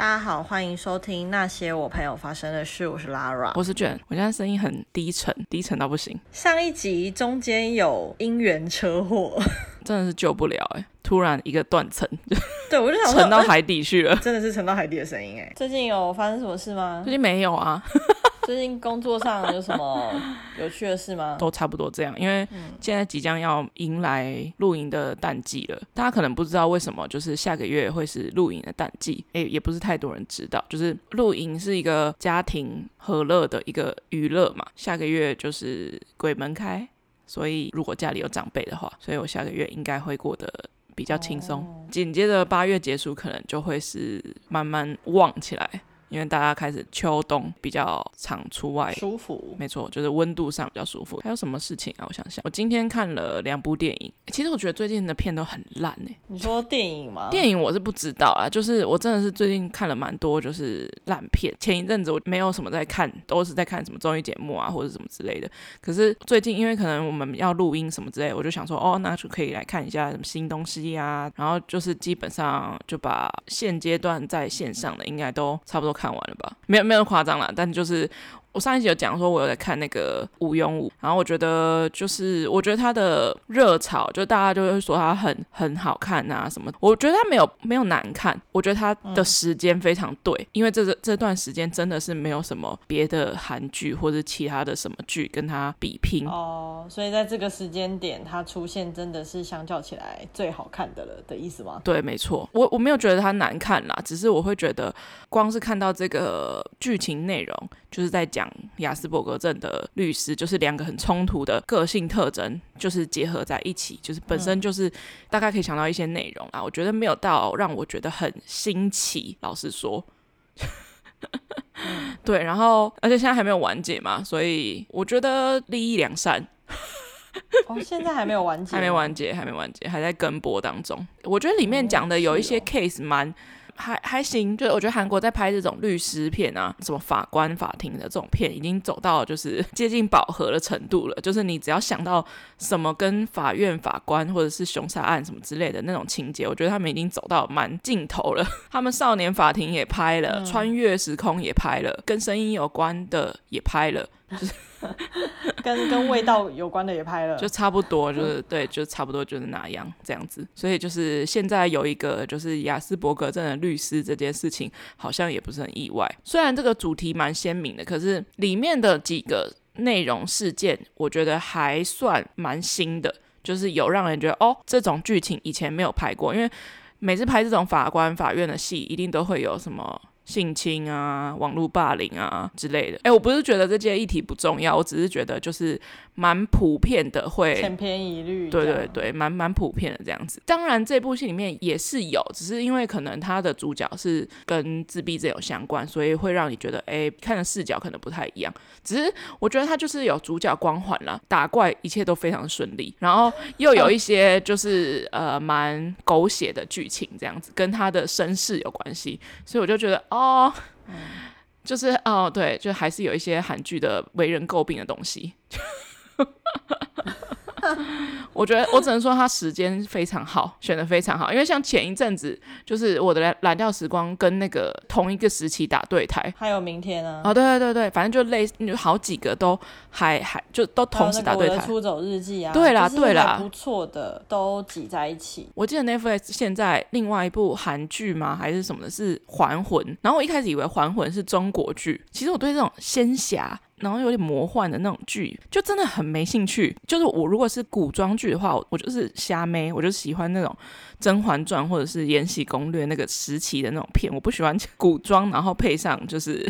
大家好，欢迎收听那些我朋友发生的事。我是 Lara，我是卷。我现在声音很低沉，低沉到不行。上一集中间有因缘车祸，真的是救不了哎、欸！突然一个断层，对我就想沉到海底去了，真的是沉到海底的声音哎。最近有发生什么事吗？最近没有啊。最近工作上有什么有趣的事吗？都差不多这样，因为现在即将要迎来露营的淡季了。大家可能不知道为什么，就是下个月会是露营的淡季。诶，也不是太多人知道，就是露营是一个家庭和乐的一个娱乐嘛。下个月就是鬼门开，所以如果家里有长辈的话，所以我下个月应该会过得比较轻松。紧接着八月结束，可能就会是慢慢旺起来。因为大家开始秋冬比较常出外，舒服，没错，就是温度上比较舒服。还有什么事情啊？我想想，我今天看了两部电影。其实我觉得最近的片都很烂哎。你说电影吗？电影我是不知道啦，就是我真的是最近看了蛮多就是烂片。前一阵子我没有什么在看，都是在看什么综艺节目啊或者什么之类的。可是最近因为可能我们要录音什么之类，我就想说哦，那就可以来看一下什么新东西呀。然后就是基本上就把现阶段在线上的应该都差不多看完了吧，没有没有夸张啦，但就是。我上一集有讲说，我有在看那个《无庸武》，然后我觉得就是，我觉得他的热潮，就大家就会说他很很好看啊什么。我觉得他没有没有难看，我觉得他的时间非常对，嗯、因为这这这段时间真的是没有什么别的韩剧或者其他的什么剧跟他比拼哦，所以在这个时间点他出现真的是相较起来最好看的了的意思吗？对，没错，我我没有觉得他难看啦，只是我会觉得光是看到这个剧情内容，就是在讲。讲亚斯伯格症的律师，就是两个很冲突的个性特征，就是结合在一起，就是本身就是大概可以想到一些内容啊。我觉得没有到让我觉得很新奇，老实说。对，然后而且现在还没有完结嘛，所以我觉得利益良善。哦，现在还没有完结，还没完结，还没完结，还在跟播当中。我觉得里面讲的有一些 case 蛮。还还行，就我觉得韩国在拍这种律师片啊，什么法官、法庭的这种片，已经走到就是 接近饱和的程度了。就是你只要想到什么跟法院、法官或者是凶杀案什么之类的那种情节，我觉得他们已经走到蛮尽头了。他们少年法庭也拍了，穿越时空也拍了，跟声音有关的也拍了。就是 跟跟味道有关的也拍了，就差不多，就是对，就差不多就是那样这样子。所以就是现在有一个就是雅斯伯格症的律师这件事情，好像也不是很意外。虽然这个主题蛮鲜明的，可是里面的几个内容事件，我觉得还算蛮新的，就是有让人觉得哦，这种剧情以前没有拍过。因为每次拍这种法官、法院的戏，一定都会有什么。性侵啊，网络霸凌啊之类的。哎、欸，我不是觉得这些议题不重要，我只是觉得就是蛮普遍的会，会千篇一律。对对对，蛮蛮普遍的这样子。当然，这部戏里面也是有，只是因为可能他的主角是跟自闭症有相关，所以会让你觉得，哎、欸，看的视角可能不太一样。只是我觉得他就是有主角光环了，打怪一切都非常顺利，然后又有一些就是呃蛮狗血的剧情这样子，跟他的身世有关系，所以我就觉得哦。哦，就是哦，对，就还是有一些韩剧的为人诟病的东西。我觉得我只能说他时间非常好，选的非常好。因为像前一阵子，就是我的蓝调时光跟那个同一个时期打对台，还有明天啊，哦，对对对对，反正就类似，好几个都还还就都同时打对台。出走日记啊，对啦对啦，不错的都挤在一起。我记得 Netflix 现在另外一部韩剧吗？还是什么的？是还魂。然后我一开始以为还魂是中国剧，其实我对这种仙侠。然后有点魔幻的那种剧，就真的很没兴趣。就是我如果是古装剧的话，我就是瞎妹，我就喜欢那种《甄嬛传》或者是《延禧攻略》那个时期的那种片。我不喜欢古装，然后配上就是。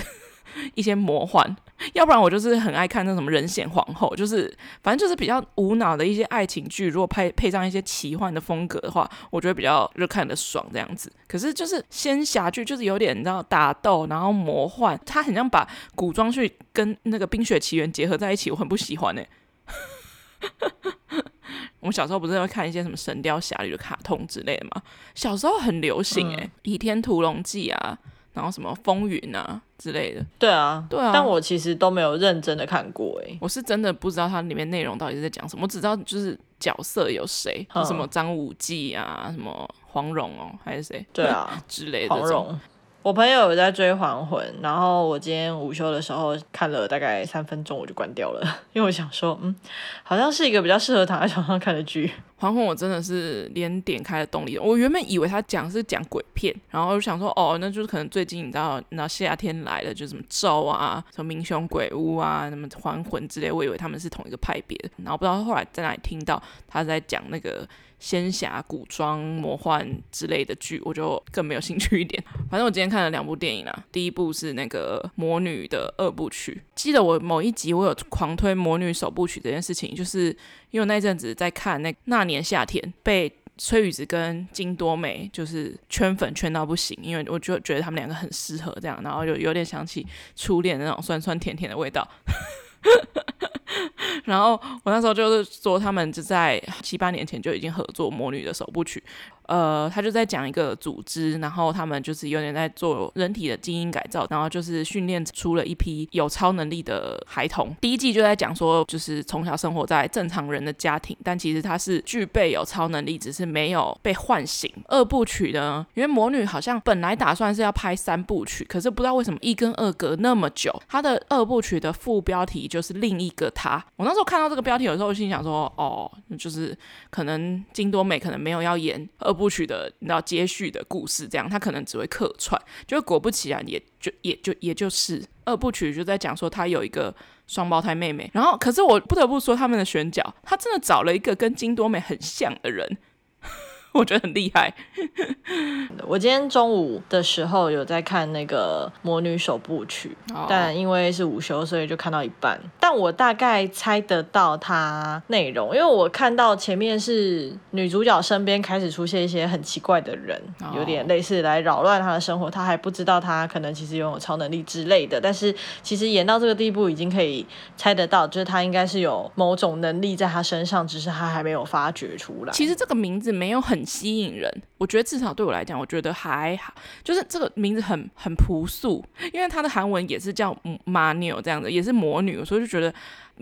一些魔幻，要不然我就是很爱看那什么人显皇后，就是反正就是比较无脑的一些爱情剧。如果配配上一些奇幻的风格的话，我觉得比较就看的爽这样子。可是就是仙侠剧，就是有点你知道打斗，然后魔幻，它很像把古装剧跟那个《冰雪奇缘》结合在一起，我很不喜欢呢、欸。我们小时候不是会看一些什么《神雕侠侣》的卡通之类的吗？小时候很流行诶、欸，嗯《倚天屠龙记》啊。然后什么风云啊之类的，对啊，对啊，但我其实都没有认真的看过哎，我是真的不知道它里面内容到底是在讲什么，我只知道就是角色有谁，什么张无忌啊，什么黄蓉哦，还是谁？对啊 之类的。黄蓉，我朋友有在追《还魂》，然后我今天午休的时候看了大概三分钟，我就关掉了，因为我想说，嗯，好像是一个比较适合躺在床上看的剧。《还魂》我真的是连点开的动力，我原本以为他讲是讲鬼片，然后我就想说，哦，那就是可能最近你知道，那夏天来了，就什么咒啊，什么民雄鬼屋啊，什么还魂之类，我以为他们是同一个派别的，然后不知道后来在哪里听到他在讲那个。仙侠、古装、魔幻之类的剧，我就更没有兴趣一点。反正我今天看了两部电影啊，第一部是那个《魔女》的二部曲。记得我某一集我有狂推《魔女》首部曲这件事情，就是因为那阵子在看那那年夏天，被崔宇植跟金多美就是圈粉圈到不行，因为我就觉得他们两个很适合这样，然后就有点想起初恋那种酸酸甜甜的味道。然后我那时候就是说，他们就在七八年前就已经合作《魔女》的首部曲。呃，他就在讲一个组织，然后他们就是有点在做人体的基因改造，然后就是训练出了一批有超能力的孩童。第一季就在讲说，就是从小生活在正常人的家庭，但其实他是具备有超能力，只是没有被唤醒。二部曲呢，因为魔女好像本来打算是要拍三部曲，可是不知道为什么一跟二隔那么久，他的二部曲的副标题就是另一个他。我那时候看到这个标题的时候，心想说，哦，就是可能金多美可能没有要演二。部曲的你知道接续的故事，这样他可能只会客串，就果不其然，也就也就也就是二部曲就在讲说他有一个双胞胎妹妹，然后可是我不得不说他们的选角，他真的找了一个跟金多美很像的人。我觉得很厉害。我今天中午的时候有在看那个《魔女首部曲》，oh. 但因为是午休，所以就看到一半。但我大概猜得到它内容，因为我看到前面是女主角身边开始出现一些很奇怪的人，oh. 有点类似来扰乱她的生活。她还不知道她可能其实拥有超能力之类的。但是其实演到这个地步，已经可以猜得到，就是她应该是有某种能力在她身上，只是她还没有发掘出来。其实这个名字没有很。很吸引人，我觉得至少对我来讲，我觉得还好，就是这个名字很很朴素，因为它的韩文也是叫马牛这样子，也是魔女，所以就觉得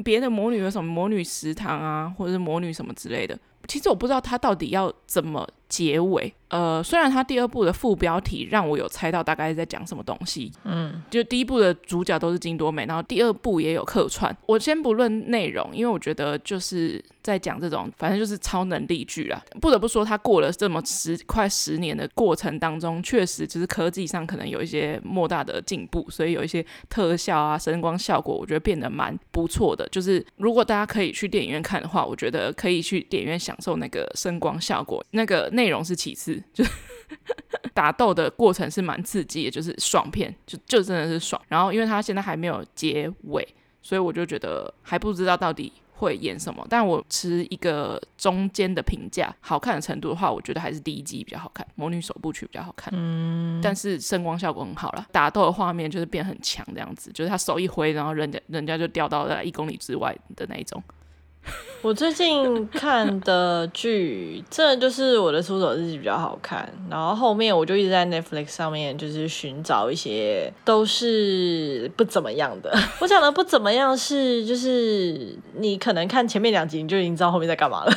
别的魔女有什么魔女食堂啊，或者是魔女什么之类的，其实我不知道它到底要怎么结尾。呃，虽然它第二部的副标题让我有猜到大概在讲什么东西，嗯，就第一部的主角都是金多美，然后第二部也有客串。我先不论内容，因为我觉得就是在讲这种，反正就是超能力剧啦。不得不说，它过了这么十快十年的过程当中，确实就是科技上可能有一些莫大的进步，所以有一些特效啊、声光效果，我觉得变得蛮不错的。就是如果大家可以去电影院看的话，我觉得可以去电影院享受那个声光效果，那个内容是其次。就打斗的过程是蛮刺激的，就是爽片，就就真的是爽。然后因为它现在还没有结尾，所以我就觉得还不知道到底会演什么。但我持一个中间的评价，好看的程度的话，我觉得还是第一季比较好看，《魔女首部曲》比较好看。嗯，但是声光效果很好了，打斗的画面就是变很强这样子，就是他手一挥，然后人家人家就掉到了一公里之外的那一种。我最近看的剧，这就是我的出走日记比较好看。然后后面我就一直在 Netflix 上面，就是寻找一些都是不怎么样的。我讲的不怎么样是，就是你可能看前面两集你就已经知道后面在干嘛了，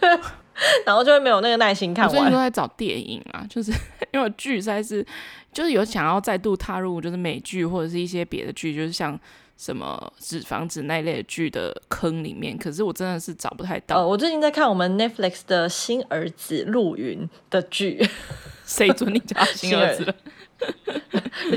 然后就会没有那个耐心看完。我最近都在找电影啊，就是因为剧实在是就是有想要再度踏入，就是美剧或者是一些别的剧，就是像。什么纸房子那类的剧的坑里面，可是我真的是找不太到。呃，我最近在看我们 Netflix 的新儿子陆云的剧，谁准你叫 新儿子了？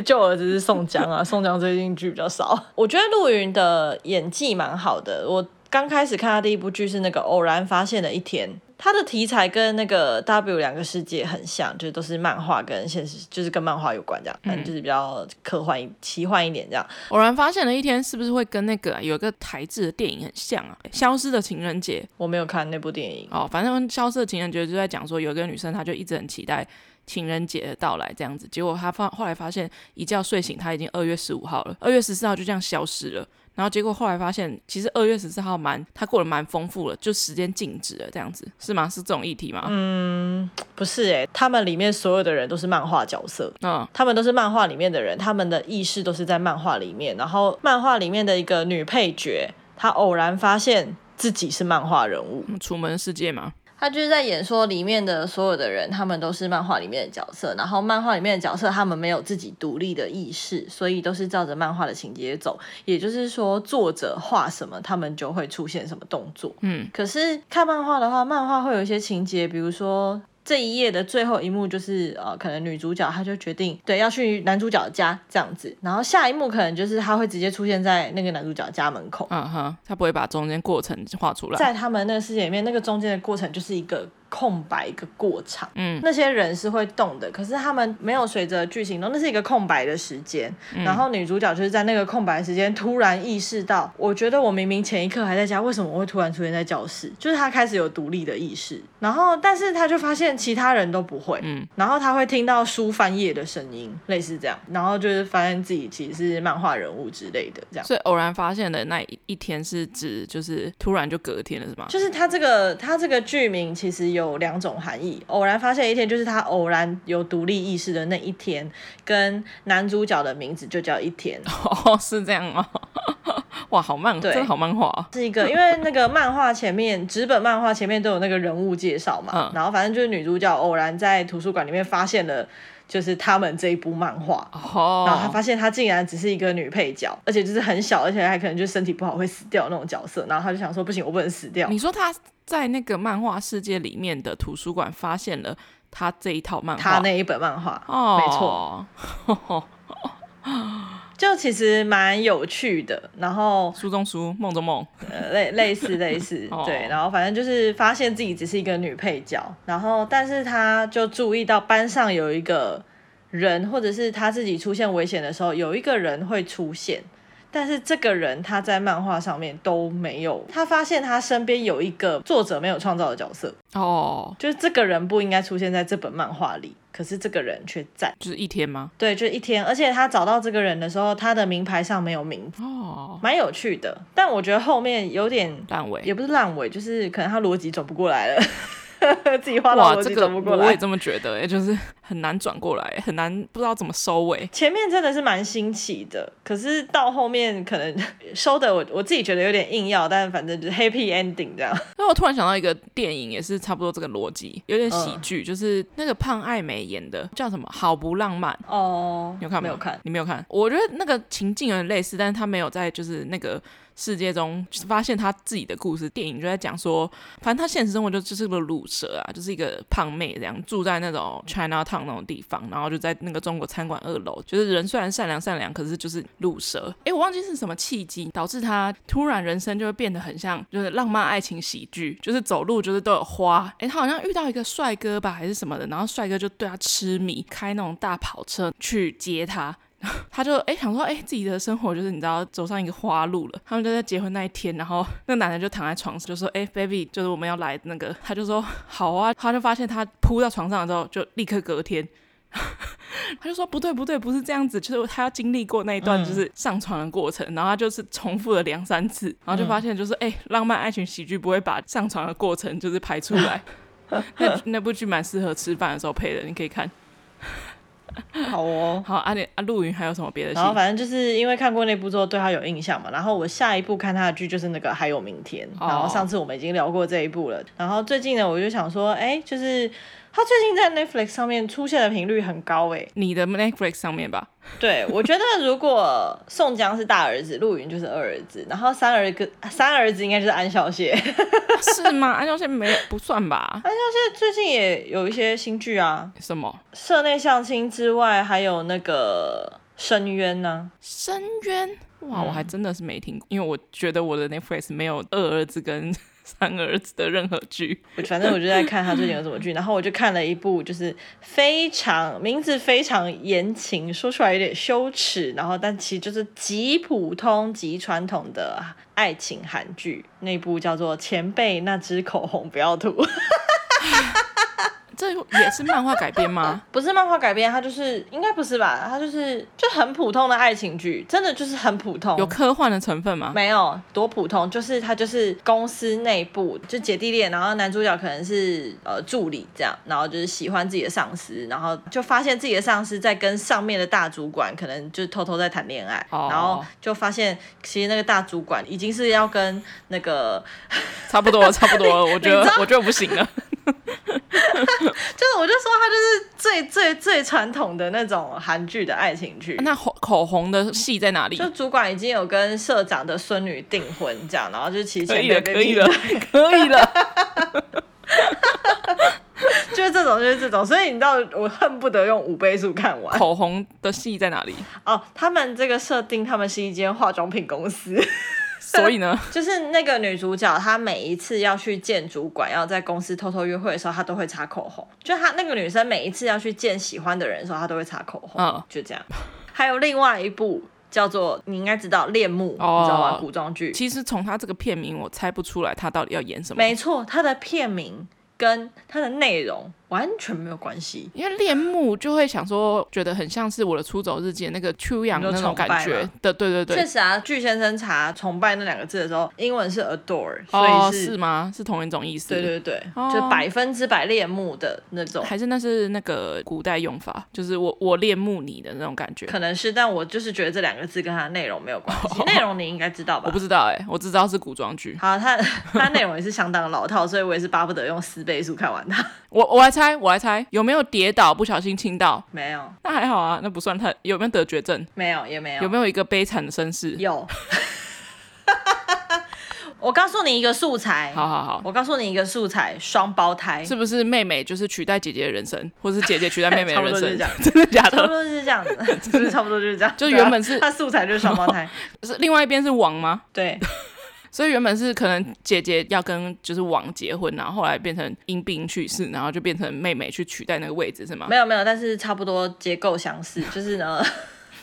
旧儿子是宋江啊，宋江最近剧比较少。我觉得陆云的演技蛮好的。我刚开始看他第一部剧是那个《偶然发现的一天》。它的题材跟那个 W 两个世界很像，就是都是漫画跟现实，就是跟漫画有关这样，嗯，就是比较科幻、奇幻一点这样。偶然发现了一天，是不是会跟那个有一个台制的电影很像啊？消失的情人节，我没有看那部电影哦。反正消失的情人节就在讲说，有一个女生她就一直很期待情人节的到来这样子，结果他发后来发现一觉睡醒，他已经二月十五号了，二月十四号就这样消失了。然后结果后来发现，其实二月十四号蛮他过得蛮丰富了，就时间静止了这样子，是吗？是这种议题吗？嗯，不是诶、欸，他们里面所有的人都是漫画角色，嗯，他们都是漫画里面的人，他们的意识都是在漫画里面。然后漫画里面的一个女配角，她偶然发现自己是漫画人物，楚门世界吗？他就是在演说里面的所有的人，他们都是漫画里面的角色，然后漫画里面的角色他们没有自己独立的意识，所以都是照着漫画的情节走。也就是说，作者画什么，他们就会出现什么动作。嗯，可是看漫画的话，漫画会有一些情节，比如说。这一页的最后一幕就是呃，可能女主角她就决定对要去男主角家这样子，然后下一幕可能就是她会直接出现在那个男主角家门口。嗯哼，她不会把中间过程画出来。在他们那个世界里面，那个中间的过程就是一个。空白一个过场，嗯，那些人是会动的，可是他们没有随着剧情动，那是一个空白的时间。嗯、然后女主角就是在那个空白的时间突然意识到，我觉得我明明前一刻还在家，为什么我会突然出现在教室？就是她开始有独立的意识，然后但是她就发现其他人都不会，嗯，然后她会听到书翻页的声音，类似这样，然后就是发现自己其实是漫画人物之类的这样。所以偶然发现的那一天是指就是突然就隔天了是吗？就是他这个他这个剧名其实有两种含义。偶然发现一天，就是他偶然有独立意识的那一天，跟男主角的名字就叫一天。哦，是这样哦？哇，好漫，对，真的好漫画。是一个，因为那个漫画前面，纸本漫画前面都有那个人物介绍嘛。嗯。然后反正就是女主角偶然在图书馆里面发现了。就是他们这一部漫画，oh. 然后他发现他竟然只是一个女配角，而且就是很小，而且还可能就身体不好会死掉那种角色，然后他就想说不行，我不能死掉。你说他在那个漫画世界里面的图书馆发现了他这一套漫画，他那一本漫画哦，oh. 没错。就其实蛮有趣的，然后书中书，梦中梦，呃，类类似类似，对，然后反正就是发现自己只是一个女配角，然后但是他就注意到班上有一个人，或者是他自己出现危险的时候，有一个人会出现。但是这个人他在漫画上面都没有，他发现他身边有一个作者没有创造的角色哦，oh. 就是这个人不应该出现在这本漫画里，可是这个人却在，就是一天吗？对，就是一天，而且他找到这个人的时候，他的名牌上没有名字哦，oh. 蛮有趣的，但我觉得后面有点烂尾，也不是烂尾，就是可能他逻辑转不过来了。自己画到我这个我也这么觉得，哎，就是很难转过来，很难不知道怎么收尾。前面真的是蛮新奇的，可是到后面可能收的我我自己觉得有点硬要，但反正就是 happy ending 这样。那我突然想到一个电影，也是差不多这个逻辑，有点喜剧，嗯、就是那个胖爱美演的，叫什么？好不浪漫哦，你有看？没有看，你没有看？我觉得那个情境有点类似，但是他没有在就是那个。世界中发现他自己的故事，电影就在讲说，反正他现实生活就就是个卤蛇啊，就是一个胖妹这样住在那种 China Town 那种地方，然后就在那个中国餐馆二楼，就是人虽然善良善良，可是就是卤蛇。哎，我忘记是什么契机导致他突然人生就会变得很像就是浪漫爱情喜剧，就是走路就是都有花。哎，他好像遇到一个帅哥吧，还是什么的，然后帅哥就对他痴迷，开那种大跑车去接他。他就哎、欸、想说哎、欸、自己的生活就是你知道走上一个花路了。他们就在结婚那一天，然后那个男的就躺在床上就说哎、欸、baby 就是我们要来那个，他就说好啊。他就发现他扑到床上之后就立刻隔天，他就说不对不对不是这样子，就是他要经历过那一段就是上床的过程，嗯、然后他就是重复了两三次，然后就发现就是哎、欸、浪漫爱情喜剧不会把上床的过程就是拍出来。那那部剧蛮适合吃饭的时候配的，你可以看。好哦，好啊，你啊，陆云还有什么别的？然后反正就是因为看过那部之后对他有印象嘛，然后我下一部看他的剧就是那个还有明天，然后上次我们已经聊过这一部了，然后最近呢我就想说，哎，就是。他最近在 Netflix 上面出现的频率很高诶，你的 Netflix 上面吧？对，我觉得如果宋江是大儿子，陆云就是二儿子，然后三儿子三儿子应该就是安孝燮，是吗？安孝燮没不算吧？安孝燮最近也有一些新剧啊，什么？社内相亲之外，还有那个深渊呢？深渊？哇，我还真的是没听过，因为我觉得我的 Netflix 没有二儿子跟。三儿子的任何剧，我反正我就在看他最近有什么剧，然后我就看了一部，就是非常名字非常言情，说出来有点羞耻，然后但其实就是极普通极传统的爱情韩剧，那部叫做《前辈那支口红不要涂》。这也是漫画改编吗？不是漫画改编，它就是应该不是吧？它就是就很普通的爱情剧，真的就是很普通。有科幻的成分吗？没有，多普通，就是它就是公司内部就姐弟恋，然后男主角可能是呃助理这样，然后就是喜欢自己的上司，然后就发现自己的上司在跟上面的大主管可能就偷偷在谈恋爱，哦、然后就发现其实那个大主管已经是要跟那个差不多了，差不多了，我觉得我觉得不行了。就是我就说他就是最最最传统的那种韩剧的爱情剧。那口口红的戏在哪里？就主管已经有跟社长的孙女订婚，这样，然后就提前可以了，可以了，可以了。就是这种，就是这种，所以你知道，我恨不得用五倍速看完。口红的戏在哪里？哦，他们这个设定，他们是一间化妆品公司。所以呢，就是那个女主角，她每一次要去见主管，要在公司偷偷约会的时候，她都会擦口红。就她那个女生每一次要去见喜欢的人的时候，她都会擦口红。嗯，就这样。还有另外一部叫做你应该知道《恋慕》，哦，你知道吗？古装剧。其实从她这个片名，我猜不出来她到底要演什么。没错，她的片名跟她的内容。完全没有关系，因为恋慕就会想说，觉得很像是我的出走日记那个秋阳的那种感觉的，对对对。确实啊，巨先生查崇拜那两个字的时候，英文是 adore，哦，所以是，是吗？是同一种意思。对对对，哦、就百分之百恋慕的那种。还是那是那个古代用法，就是我我恋慕你的那种感觉。可能是，但我就是觉得这两个字跟它的内容没有关系。内、哦、容你应该知道吧？我不知道哎、欸，我只知道是古装剧。好，它它内容也是相当的老套，所以我也是巴不得用四倍速看完它。我我来猜，我来猜有没有跌倒，不小心亲到？没有，那还好啊，那不算太。有没有得绝症？没有，也没有。有没有一个悲惨的身世？有。我告诉你一个素材。好好好。我告诉你一个素材，双胞胎。是不是妹妹就是取代姐姐的人生，或是姐姐取代妹妹的人生？这 真的假的？差不多就是这样子，就是差不多就是这样。就原本是他素材就是双胞胎，是另外一边是王吗？对。所以原本是可能姐姐要跟就是王结婚，然后后来变成因病去世，然后就变成妹妹去取代那个位置，是吗？没有没有，但是差不多结构相似，就是呢，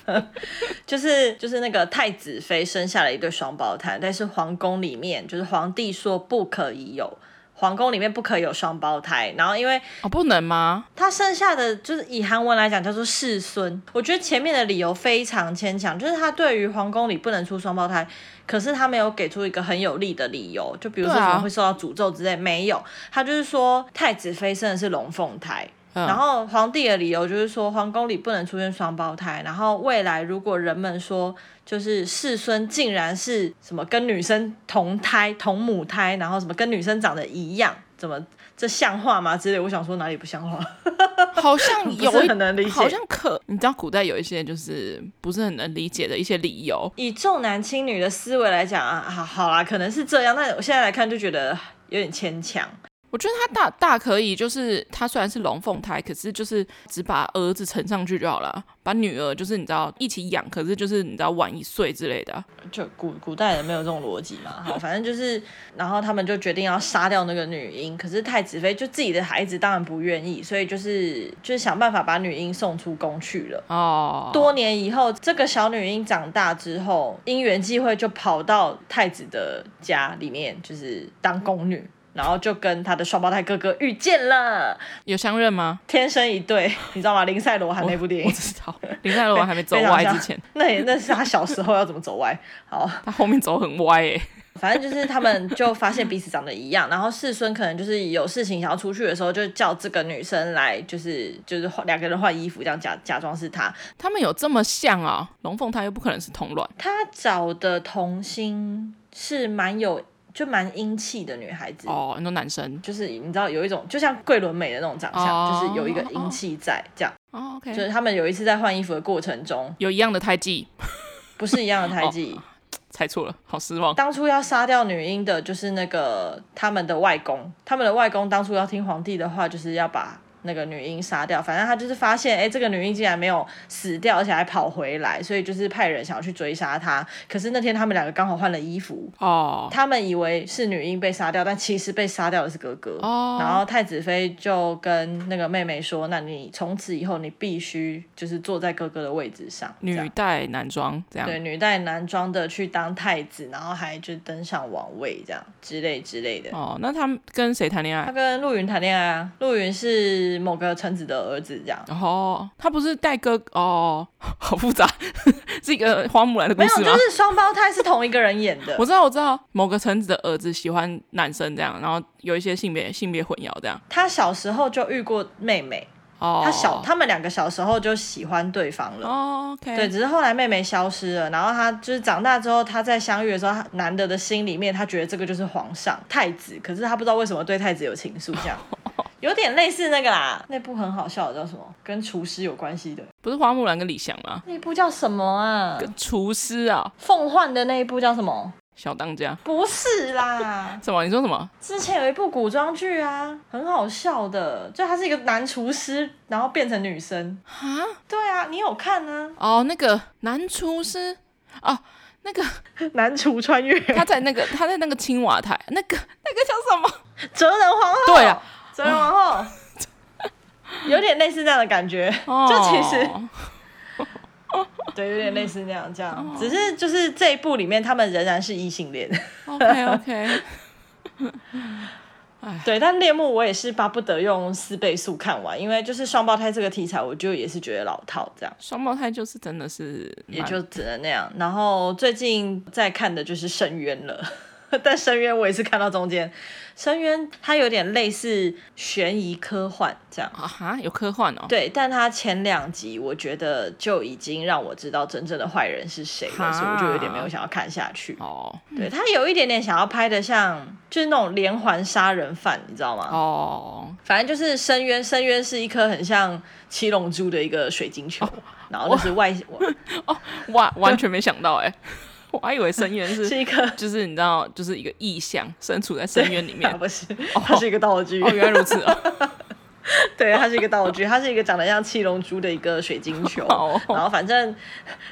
就是就是那个太子妃生下了一对双胞胎，但是皇宫里面就是皇帝说不可以有。皇宫里面不可以有双胞胎，然后因为哦不能吗？他剩下的就是以韩文来讲叫做世孙。我觉得前面的理由非常牵强，就是他对于皇宫里不能出双胞胎，可是他没有给出一个很有力的理由，就比如说可能会受到诅咒之类，没有。他就是说太子妃生的是龙凤胎。然后皇帝的理由就是说，皇宫里不能出现双胞胎。然后未来如果人们说，就是世孙竟然是什么跟女生同胎同母胎，然后什么跟女生长得一样，怎么这像话吗？之类，我想说哪里不像话？好像有很难理解，好像可你知道古代有一些就是不是很能理解的一些理由。以重男轻女的思维来讲啊，好好啦，可能是这样。但我现在来看就觉得有点牵强。我觉得他大大可以，就是他虽然是龙凤胎，可是就是只把儿子呈上去就好了，把女儿就是你知道一起养，可是就是你知道晚一岁之类的。就古古代人没有这种逻辑嘛，好，反正就是，然后他们就决定要杀掉那个女婴，可是太子妃就自己的孩子当然不愿意，所以就是就是想办法把女婴送出宫去了。哦。多年以后，这个小女婴长大之后，因缘际会就跑到太子的家里面，就是当宫女。然后就跟他的双胞胎哥哥遇见了，有相认吗？天生一对，你知道吗？林赛罗韩那部电影，我，我知道。林赛罗还没走 歪之前，那也那是他小时候要怎么走歪？好，他后面走很歪哎。反正就是他们就发现彼此长得一样，然后世孙可能就是有事情想要出去的时候，就叫这个女生来，就是就是两个人换衣服，这样假假装是他。他们有这么像啊？龙凤胎又不可能是同卵。他找的童星是蛮有。就蛮英气的女孩子哦，很多男生就是你知道有一种就像桂纶镁的那种长相，哦、就是有一个英气在这样。哦，OK。就是他们有一次在换衣服的过程中，有一样的胎记，不是一样的胎记，哦、猜错了，好失望。当初要杀掉女婴的就是那个他们的外公，他们的外公当初要听皇帝的话，就是要把。那个女婴杀掉，反正他就是发现，哎、欸，这个女婴竟然没有死掉，而且还跑回来，所以就是派人想要去追杀她。可是那天他们两个刚好换了衣服，哦，oh. 他们以为是女婴被杀掉，但其实被杀掉的是哥哥。哦，oh. 然后太子妃就跟那个妹妹说：“那你从此以后你必须就是坐在哥哥的位置上，女戴男装这样。对，女戴男装的去当太子，然后还就登上王位这样之类之类的。哦，那他们跟谁谈恋爱？他跟陆云谈恋爱啊，陆云是。某个臣子的儿子这样哦，他不是带哥哦，好复杂，是一个花木兰的故事吗？没有，就是双胞胎是同一个人演的。我知道，我知道，某个臣子的儿子喜欢男生这样，然后有一些性别性别混淆这样。他小时候就遇过妹妹哦，他小他们两个小时候就喜欢对方了哦。对，只是后来妹妹消失了，然后他就是长大之后，他在相遇的时候，男的的心里面他觉得这个就是皇上太子，可是他不知道为什么对太子有情愫这样。有点类似那个啦，那部很好笑的，叫什么？跟厨师有关系的，不是花木兰跟李翔吗？那部叫什么啊？跟厨师啊？凤幻的那一部叫什么？小当家？不是啦。什么？你说什么？之前有一部古装剧啊，很好笑的，就他是一个男厨师，然后变成女生。啊？对啊，你有看呢？哦，那个男厨师哦。那个 男厨穿越，他在那个他在那个青瓦台，那个那个叫什么？哲人皇后。对啊，哲仁皇后，有点类似这样的感觉。哦、就其实，对，有点类似那样，这样，哦、只是就是这一部里面，他们仍然是异性恋。OK OK。对，但猎木我也是巴不得用四倍速看完，因为就是双胞胎这个题材，我就也是觉得老套这样。双胞胎就是真的是，也就只能那样。然后最近在看的就是深渊了。但深渊我也是看到中间，深渊它有点类似悬疑科幻这样啊哈，有科幻哦。对，但它前两集我觉得就已经让我知道真正的坏人是谁了，哈所以我就有点没有想要看下去。哦，对，它有一点点想要拍的像就是那种连环杀人犯，你知道吗？哦，反正就是深渊，深渊是一颗很像七龙珠的一个水晶球，哦、然后就是外 哦哇，完全没想到哎。我还以为深渊是 是一个，就是你知道，就是一个意象，身处在深渊里面。不是，它是一个道具。哦，原来如此哦。对，它是一个道具，它是一个长得像七龙珠的一个水晶球。然后反正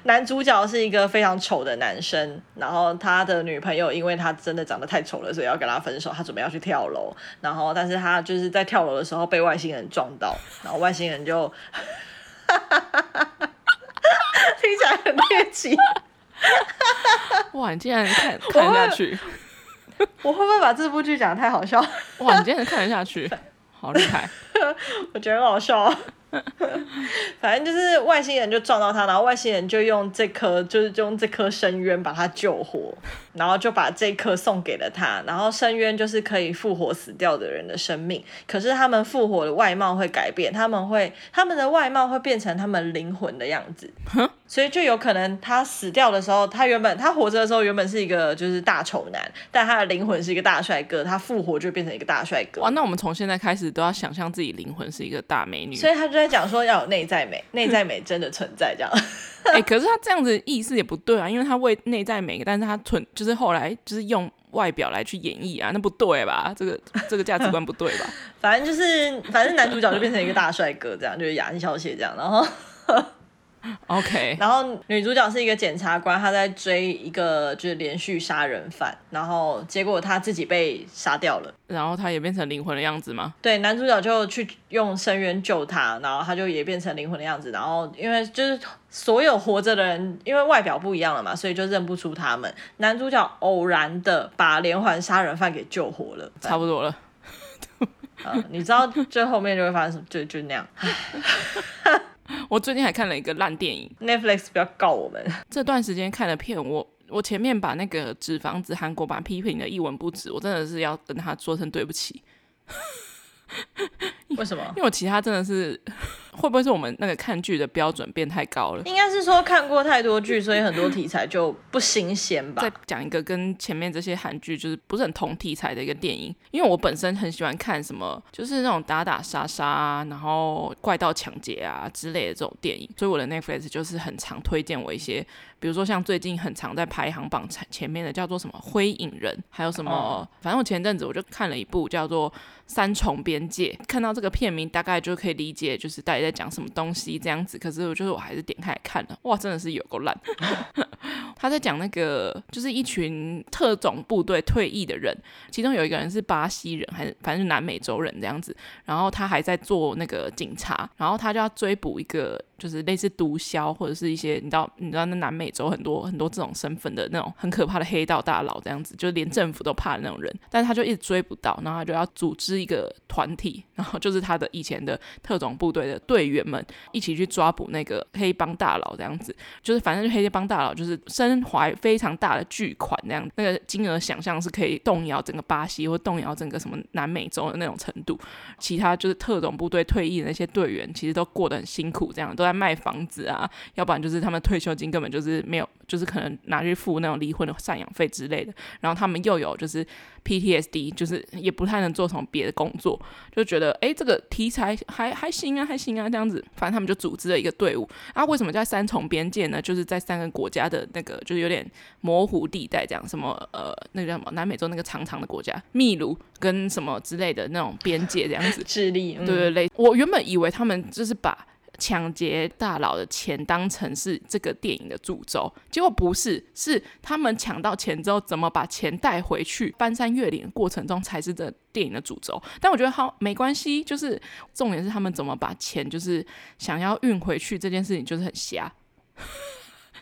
男主角是一个非常丑的男生，然后他的女朋友因为他真的长得太丑了，所以要跟他分手。他准备要去跳楼，然后但是他就是在跳楼的时候被外星人撞到，然后外星人就，听起来很猎奇。哇！你竟然看看下去我，我会不会把这部剧讲得太好笑？哇！你竟然看得下去，好厉害！我觉得很好笑啊。反正就是外星人就撞到他，然后外星人就用这颗，就是用这颗深渊把他救活，然后就把这颗送给了他。然后深渊就是可以复活死掉的人的生命，可是他们复活的外貌会改变，他们会他们的外貌会变成他们灵魂的样子，所以就有可能他死掉的时候，他原本他活着的时候原本是一个就是大丑男，但他的灵魂是一个大帅哥，他复活就变成一个大帅哥。哇，那我们从现在开始都要想象自己灵魂是一个大美女，所以他就在讲说要有内在美，内在美真的存在这样。哎、欸，可是他这样子意思也不对啊，因为他为内在美，但是他存就是后来就是用外表来去演绎啊，那不对吧？这个这个价值观不对吧？反正就是，反正男主角就变成一个大帅哥这样，就是雅安小姐这样，然后。OK，然后女主角是一个检察官，她在追一个就是连续杀人犯，然后结果她自己被杀掉了，然后她也变成灵魂的样子吗？对，男主角就去用深渊救她，然后她就也变成灵魂的样子，然后因为就是所有活着的人，因为外表不一样了嘛，所以就认不出他们。男主角偶然的把连环杀人犯给救活了，差不多了。啊，你知道最后面就会发生什么？就就那样。我最近还看了一个烂电影，Netflix 不要告我们。这段时间看的片，我我前面把那个《纸房子》韩国版批评的一文不值，我真的是要跟他说声对不起。为什么？因为我其他真的是。会不会是我们那个看剧的标准变太高了？应该是说看过太多剧，所以很多题材就不新鲜吧。再讲一个跟前面这些韩剧就是不是很同题材的一个电影，因为我本身很喜欢看什么，就是那种打打杀杀啊，然后怪盗抢劫啊之类的这种电影，所以我的 Netflix 就是很常推荐我一些，比如说像最近很常在排行榜前面的叫做什么《灰影人》，还有什么，哦、反正我前阵子我就看了一部叫做《三重边界》，看到这个片名大概就可以理解，就是大家。在讲什么东西这样子，可是我就是我还是点开来看了，哇，真的是有够烂。他在讲那个就是一群特种部队退役的人，其中有一个人是巴西人，还是反正南美洲人这样子，然后他还在做那个警察，然后他就要追捕一个。就是类似毒枭或者是一些你知道你知道那南美洲很多很多这种身份的那种很可怕的黑道大佬这样子，就连政府都怕的那种人，但是他就一直追不到，然后他就要组织一个团体，然后就是他的以前的特种部队的队员们一起去抓捕那个黑帮大佬这样子，就是反正就黑帮大佬就是身怀非常大的巨款那样，那个金额想象是可以动摇整个巴西或动摇整个什么南美洲的那种程度，其他就是特种部队退役的那些队员其实都过得很辛苦这样都。在卖房子啊，要不然就是他们退休金根本就是没有，就是可能拿去付那种离婚的赡养费之类的。然后他们又有就是 PTSD，就是也不太能做什么别的工作，就觉得哎，这个题材还还行啊，还行啊这样子。反正他们就组织了一个队伍。啊，为什么叫三重边界呢？就是在三个国家的那个就是有点模糊地带，这样什么呃，那个叫什么南美洲那个长长的国家，秘鲁跟什么之类的那种边界这样子。智利，嗯、对对对。我原本以为他们就是把抢劫大佬的钱当成是这个电影的主轴，结果不是，是他们抢到钱之后怎么把钱带回去，翻山越岭的过程中才是这电影的主轴。但我觉得好没关系，就是重点是他们怎么把钱就是想要运回去这件事情就是很瞎。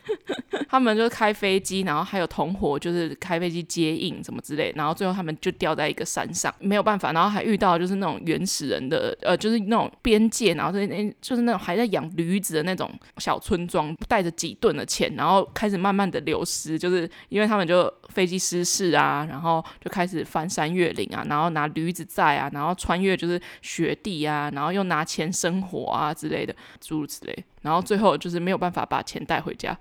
他们就是开飞机，然后还有同伙就是开飞机接应什么之类，然后最后他们就掉在一个山上，没有办法，然后还遇到就是那种原始人的呃，就是那种边界，然后那那就是那种还在养驴子的那种小村庄，带着几吨的钱，然后开始慢慢的流失，就是因为他们就飞机失事啊，然后就开始翻山越岭啊，然后拿驴子载啊，然后穿越就是雪地啊，然后又拿钱生火啊之类的，诸如此类，然后最后就是没有办法把钱带回家。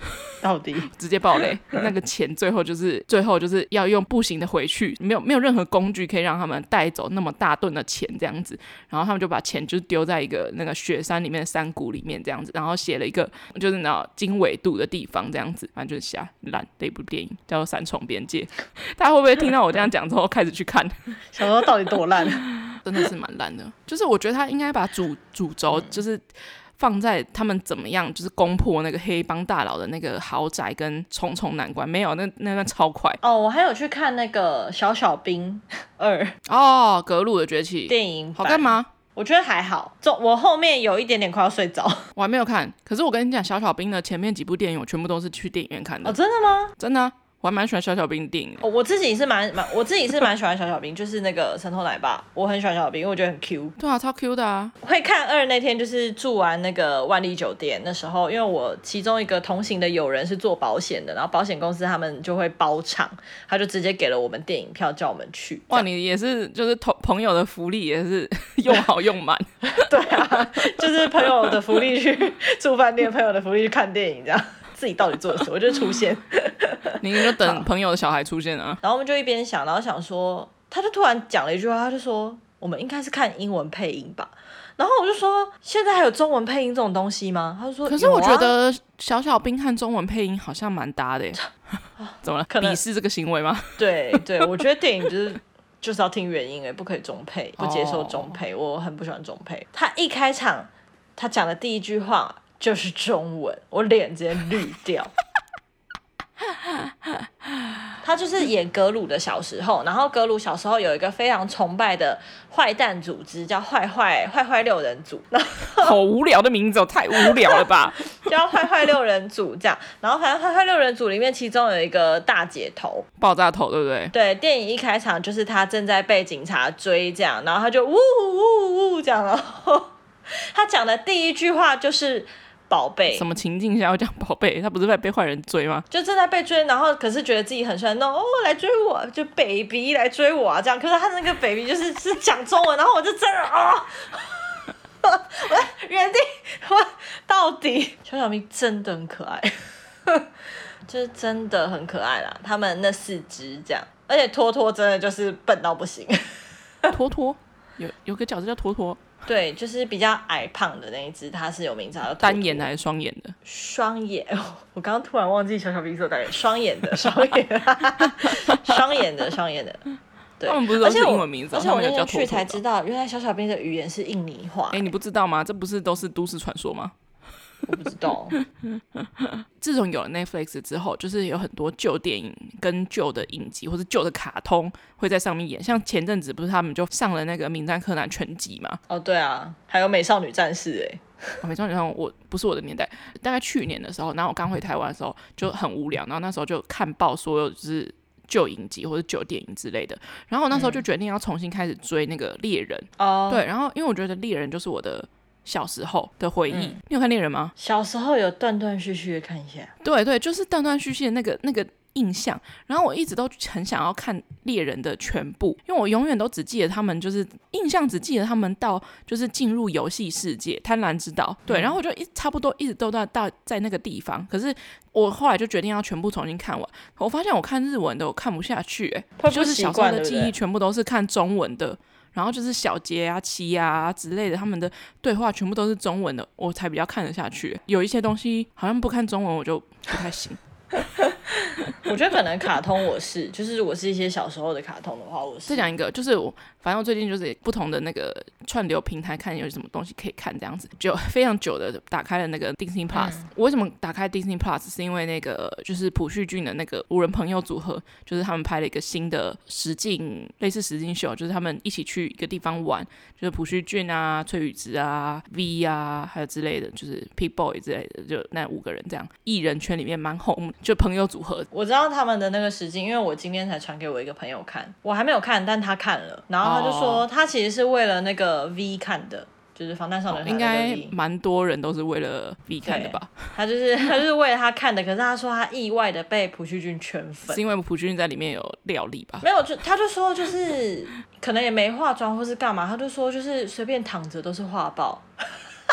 到底 直接爆雷，那个钱最后就是最后就是要用步行的回去，没有没有任何工具可以让他们带走那么大吨的钱这样子，然后他们就把钱就丢在一个那个雪山里面的山谷里面这样子，然后写了一个就是那经纬度的地方这样子，反正就是瞎烂的一部电影，叫做《三重边界》。大家会不会听到我这样讲之后开始去看？想说到底多烂？真的是蛮烂的，就是我觉得他应该把主主轴就是。放在他们怎么样，就是攻破那个黑帮大佬的那个豪宅跟重重难关，没有那那段超快哦。我还有去看那个小小兵二 哦，格鲁的崛起电影，好看吗？我觉得还好，就我后面有一点点快要睡着，我还没有看。可是我跟你讲，小小兵的前面几部电影，我全部都是去电影院看的。哦，真的吗？真的啊。我还蛮喜欢小小兵的电影的。哦，我自己是蛮蛮，我自己是蛮喜欢小小兵，就是那个神偷奶爸，我很喜欢小小兵，因为我觉得很 Q。对啊，超 Q 的啊。会看二那天就是住完那个万丽酒店那时候，因为我其中一个同行的友人是做保险的，然后保险公司他们就会包场，他就直接给了我们电影票叫我们去。哇，你也是就是同朋友的福利也是 用好用满。对啊，就是朋友的福利去住饭店，朋友的福利去看电影这样。自己到底做了什么？我就出现，你就等朋友的小孩出现啊。然后我们就一边想，然后想说，他就突然讲了一句话，他就说，我们应该是看英文配音吧。然后我就说，现在还有中文配音这种东西吗？他就说，可是我觉得小小兵和中文配音好像蛮搭的耶。怎么了？鄙视这个行为吗？对对，我觉得电影就是就是要听原音，哎，不可以中配，不接受中配，哦，我很不喜欢中配。他一开场，他讲的第一句话。就是中文，我脸直接绿掉。他就是演格鲁的小时候，然后格鲁小时候有一个非常崇拜的坏蛋组织，叫坏坏坏坏六人组。好无聊的名字哦，太无聊了吧？叫坏坏六人组这样，然后反正坏坏六人组里面，其中有一个大姐头，爆炸头，对不对？对，电影一开场就是他正在被警察追，这样，然后他就呜呜呜呜这样，然后他讲的第一句话就是。宝贝，什么情境下要讲宝贝？他不是在被坏人追吗？就正在被追，然后可是觉得自己很帅，那种哦来追我，就 baby 来追我啊这样。可是他那个 baby 就是是讲中文，然后我就真的啊，我在原地，我到底小小咪真的很可爱，就是真的很可爱啦。他们那四只这样，而且托托真的就是笨到不行。托托有有个饺子叫托托。对，就是比较矮胖的那一只，它是有名字，叫单眼的还是双眼的？双眼，我刚刚突然忘记小小兵是单眼，双眼的，双眼，双眼的，双眼的。对，他们不是都是英文名字，而且我那天去才知道，原来小小兵的语言是印尼话。哎，你不知道吗？这不是都是都市传说吗？我不知道。自从有了 Netflix 之后，就是有很多旧电影跟旧的影集或者旧的卡通会在上面演。像前阵子不是他们就上了那个《名侦探柯南》全集嘛？哦，对啊，还有《美少女战士》哎，《美少女战士》我不是我的年代，大概去年的时候，然后我刚回台湾的时候就很无聊，然后那时候就看爆所有就是旧影集或者旧电影之类的，然后我那时候就决定要重新开始追那个猎人哦，嗯、对，然后因为我觉得猎人就是我的。小时候的回忆，嗯、你有看猎人吗？小时候有断断续续的看一下。对对，就是断断续续的那个那个印象，然后我一直都很想要看猎人的全部，因为我永远都只记得他们就是印象只记得他们到就是进入游戏世界贪婪之岛，对，然后我就一差不多一直都到到在那个地方，可是我后来就决定要全部重新看完，我发现我看日文的我看不下去，哎，就是小时候的记忆全部都是看中文的，然后就是小杰啊、七啊之类的，他们的对话全部都是中文的，我才比较看得下去，有一些东西好像不看中文我就不太行。我觉得可能卡通我是，就是我是一些小时候的卡通的话，我是。再讲一个，就是我反正我最近就是不同的那个串流平台看有什么东西可以看，这样子就非常久的打开了那个 Disney Plus。嗯、我为什么打开 Disney Plus？是因为那个就是朴叙俊的那个五人朋友组合，就是他们拍了一个新的实境类似实境秀，就是他们一起去一个地方玩，就是朴叙俊啊、崔宇植啊、V 啊，还有之类的，就是 Pig Boy 之类的，就那五个人这样，艺人圈里面蛮红，就朋友组合。我知道他们的那个实境，因为我今天才传给我一个朋友看，我还没有看，但他看了，然后他就说他其实是为了那个 V 看的，就是防弹少年。应该蛮多人都是为了 V 看的吧？他就是 他就是为了他看的，可是他说他意外的被朴叙俊圈粉，是因为朴叙俊在里面有料理吧？没有，就他就说就是可能也没化妆或是干嘛，他就说就是随便躺着都是画报。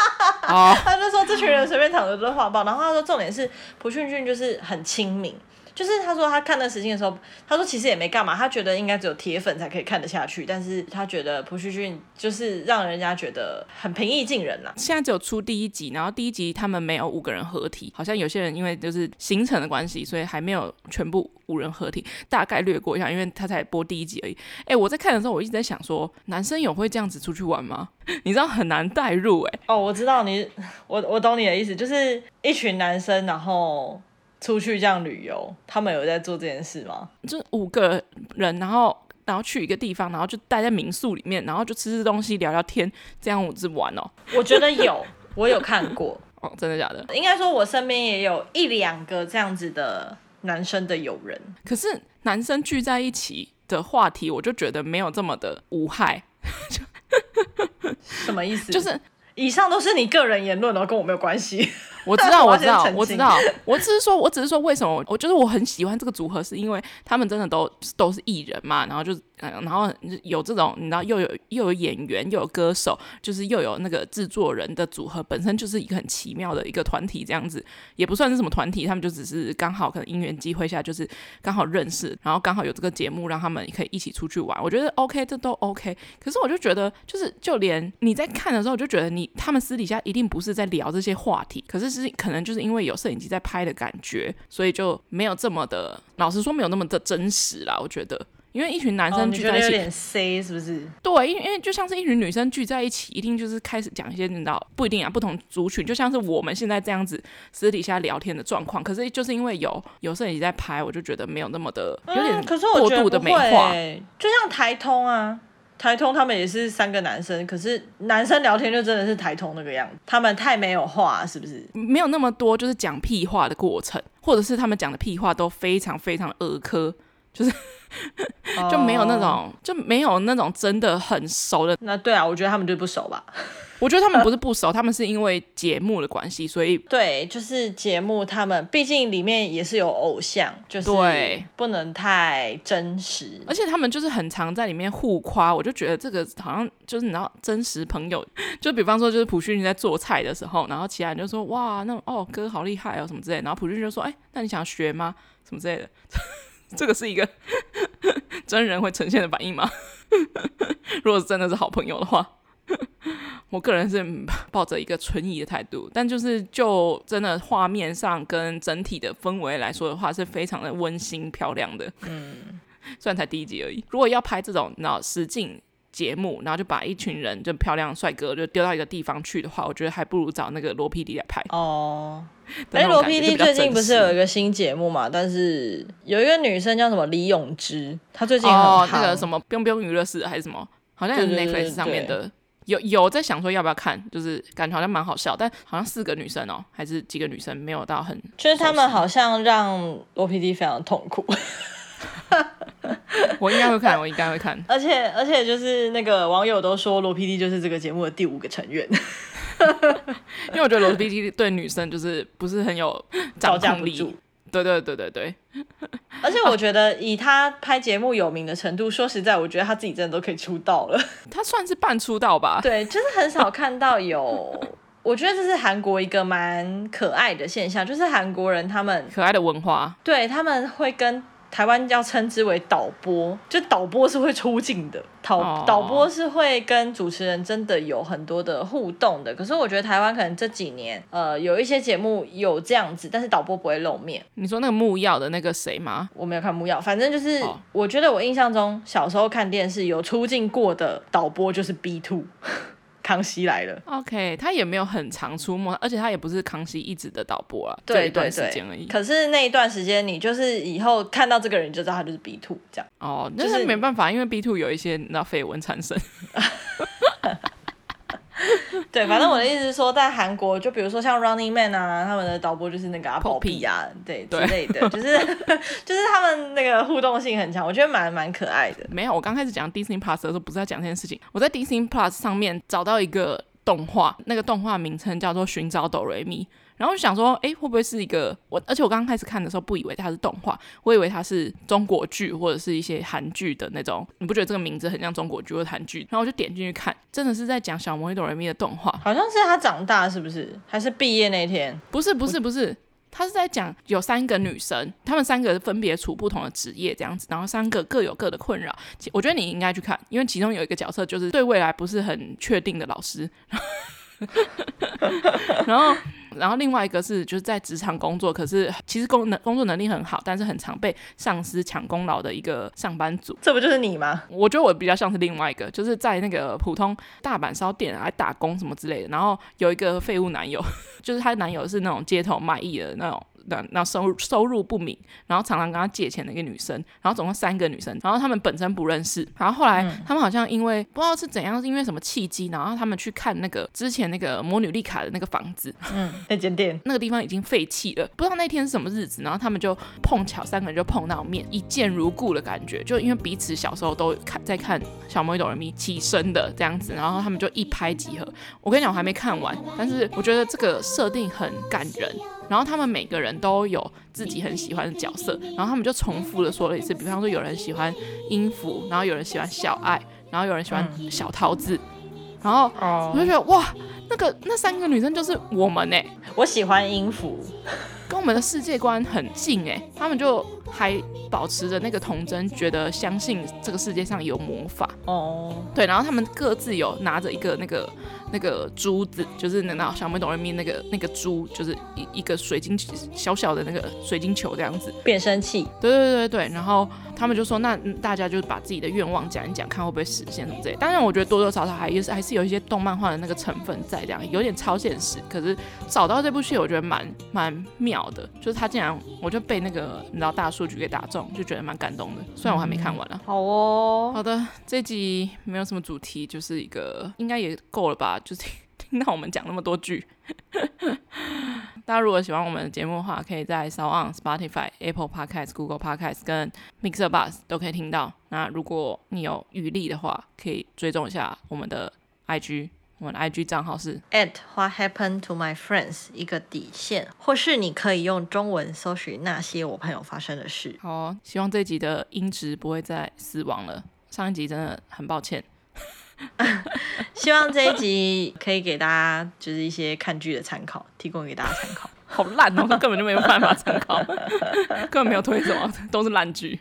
他就说这群人随便躺着都画报，然后他说重点是朴俊俊就是很亲民。就是他说他看那实境的时候，他说其实也没干嘛，他觉得应该只有铁粉才可以看得下去，但是他觉得朴叙俊就是让人家觉得很平易近人呐、啊。现在只有出第一集，然后第一集他们没有五个人合体，好像有些人因为就是行程的关系，所以还没有全部五人合体，大概略过一下，因为他才播第一集而已。哎，我在看的时候，我一直在想说，男生有会这样子出去玩吗？你知道很难代入哎。哦，我知道你，我我懂你的意思，就是一群男生，然后。出去这样旅游，他们有在做这件事吗？就五个人，然后然后去一个地方，然后就待在民宿里面，然后就吃吃东西、聊聊天，这样子玩哦。我觉得有，我有看过 哦，真的假的？应该说，我身边也有一两个这样子的男生的友人。可是男生聚在一起的话题，我就觉得没有这么的无害。什么意思？就是。以上都是你个人言论，哦跟我没有关系。我知道，我知道，我知道。我只是说，我只是说，为什么？我觉得我很喜欢这个组合，是因为他们真的都都是艺人嘛，然后就。然后有这种，你知道，又有又有演员，又有歌手，就是又有那个制作人的组合，本身就是一个很奇妙的一个团体，这样子也不算是什么团体，他们就只是刚好可能因缘机会下，就是刚好认识，然后刚好有这个节目，让他们可以一起出去玩。我觉得 OK，这都 OK。可是我就觉得，就是就连你在看的时候，就觉得你他们私底下一定不是在聊这些话题，可是是可能就是因为有摄影机在拍的感觉，所以就没有这么的，老实说没有那么的真实啦，我觉得。因为一群男生聚在一起，有点 C 是不是？对，因为因为就像是一群女生聚在一起，一定就是开始讲一些你知道不一定啊，不同族群，就像是我们现在这样子私底下聊天的状况。可是就是因为有有摄影机在拍，我就觉得没有那么的有点过度的美化。嗯、就像台通啊，台通他们也是三个男生，可是男生聊天就真的是台通那个样子，他们太没有话，是不是？没有那么多就是讲屁话的过程，或者是他们讲的屁话都非常非常儿科。就是 就没有那种，oh. 就没有那种真的很熟的。那对啊，我觉得他们就不熟吧。我觉得他们不是不熟，他们是因为节目的关系，所以 对，就是节目他们毕竟里面也是有偶像，就是对，不能太真实。而且他们就是很常在里面互夸，我就觉得这个好像就是你知道真实朋友，就比方说就是朴叙俊在做菜的时候，然后其他人就说哇，那哦哥好厉害哦什么之类的，然后朴叙俊就说哎，那你想学吗？什么之类的。这个是一个 真人会呈现的反应吗？如果真的是好朋友的话，我个人是抱着一个存疑的态度。但就是就真的画面上跟整体的氛围来说的话，是非常的温馨漂亮的。嗯，虽然才第一集而已。如果要拍这种脑实境节目，然后就把一群人就漂亮帅哥就丢到一个地方去的话，我觉得还不如找那个罗 PD 来拍哦。哎，罗 PD 最近不是有一个新节目嘛？但是有一个女生叫什么李永芝，她最近很哦，那个什么 biang biang 娱乐室还是什么，好像是 Netflix 上面的。有有在想说要不要看，就是感觉好像蛮好笑，但好像四个女生哦，还是几个女生没有到很，就是他们好像让罗 PD 非常痛苦。我应该会看，我应该会看。而且而且就是那个网友都说罗 PD 就是这个节目的第五个成员，因为我觉得罗 PD 对女生就是不是很有掌控力，对对对对对。而且我觉得以他拍节目有名的程度，说实在，我觉得他自己真的都可以出道了。他算是半出道吧？对，就是很少看到有。我觉得这是韩国一个蛮可爱的现象，就是韩国人他们可爱的文化，对，他们会跟。台湾要称之为导播，就导播是会出镜的，导、oh. 导播是会跟主持人真的有很多的互动的。可是我觉得台湾可能这几年，呃，有一些节目有这样子，但是导播不会露面。你说那个木曜的那个谁吗？我没有看木曜，反正就是我觉得我印象中小时候看电视有出镜过的导播就是 B2。康熙来了，OK，他也没有很常出没，而且他也不是康熙一直的导播啊，对，对，对，这一段时间而已。可是那一段时间，你就是以后看到这个人，就知道他就是 B two 这样。哦，那是没办法，因为 B two 有一些那绯闻产生。对，反正我的意思是说，在韩国，就比如说像 Running Man 啊，他们的导播就是那个阿宝皮啊，对，对之类的，就是就是他们那个互动性很强，我觉得蛮蛮可爱的。没有，我刚开始讲 Disney Plus 的时候，不是在讲这件事情，我在 Disney Plus 上面找到一个动画，那个动画名称叫做《寻找哆瑞咪》。然后就想说，哎，会不会是一个我？而且我刚刚开始看的时候，不以为它是动画，我以为它是中国剧或者是一些韩剧的那种。你不觉得这个名字很像中国剧或韩剧？然后我就点进去看，真的是在讲小魔女哆瑞咪的动画，好像是他长大是不是？还是毕业那天？不是不是不是，他是在讲有三个女生，她们三个分别处不同的职业这样子，然后三个各有各的困扰。我觉得你应该去看，因为其中有一个角色就是对未来不是很确定的老师。然后，然后另外一个是就是在职场工作，可是其实工能工作能力很好，但是很常被上司抢功劳的一个上班族。这不就是你吗？我觉得我比较像是另外一个，就是在那个普通大阪烧店来打工什么之类的。然后有一个废物男友，就是她男友是那种街头卖艺的那种。那收入收入不明，然后常常跟他借钱的一个女生，然后总共三个女生，然后他们本身不认识，然后后来他们好像因为不知道是怎样，是因为什么契机，然后他们去看那个之前那个魔女丽卡的那个房子，嗯，那间店，那个地方已经废弃了，不知道那天是什么日子，然后他们就碰巧三个人就碰到面，一见如故的感觉，就因为彼此小时候都看在看小魔女哆瑞咪起身的这样子，然后他们就一拍即合。我跟你讲，我还没看完，但是我觉得这个设定很感人。然后他们每个人都有自己很喜欢的角色，然后他们就重复的说了一次，比方说有人喜欢音符，然后有人喜欢小爱，然后有人喜欢小桃子，然后我就觉得哇，那个那三个女生就是我们呢，我喜欢音符，跟我们的世界观很近哎，他们就还保持着那个童真，觉得相信这个世界上有魔法哦，对，然后他们各自有拿着一个那个。那个珠子就是那那小魔女哆瑞咪那个那个珠，就是一一个水晶小小的那个水晶球这样子变声器。对对对对，然后他们就说，那大家就把自己的愿望讲一讲，看会不会实现什么之类。当然，我觉得多多少少还是还是有一些动漫画的那个成分在，这样有点超现实。可是找到这部戏，我觉得蛮蛮妙的，就是他竟然我就被那个你知道大数据给打中，就觉得蛮感动的。虽然我还没看完了。嗯、好哦，好的，这集没有什么主题，就是一个应该也够了吧。就是听 听到我们讲那么多剧，大家如果喜欢我们的节目的话，可以在 SoundOn、Spotify、Apple Podcast、Google Podcast 跟 Mixer Bus 都可以听到。那如果你有余力的话，可以追踪一下我们的 IG，我的 IG 账号是 at What Happened to My Friends 一个底线，或是你可以用中文搜寻那些我朋友发生的事。好，希望这集的音质不会再死亡了。上一集真的很抱歉。希望这一集可以给大家就是一些看剧的参考，提供给大家参考。好烂哦，根本就没有办法参考，根本没有推什么，都是烂剧。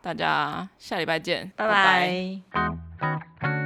大家下礼拜见，拜拜。拜拜。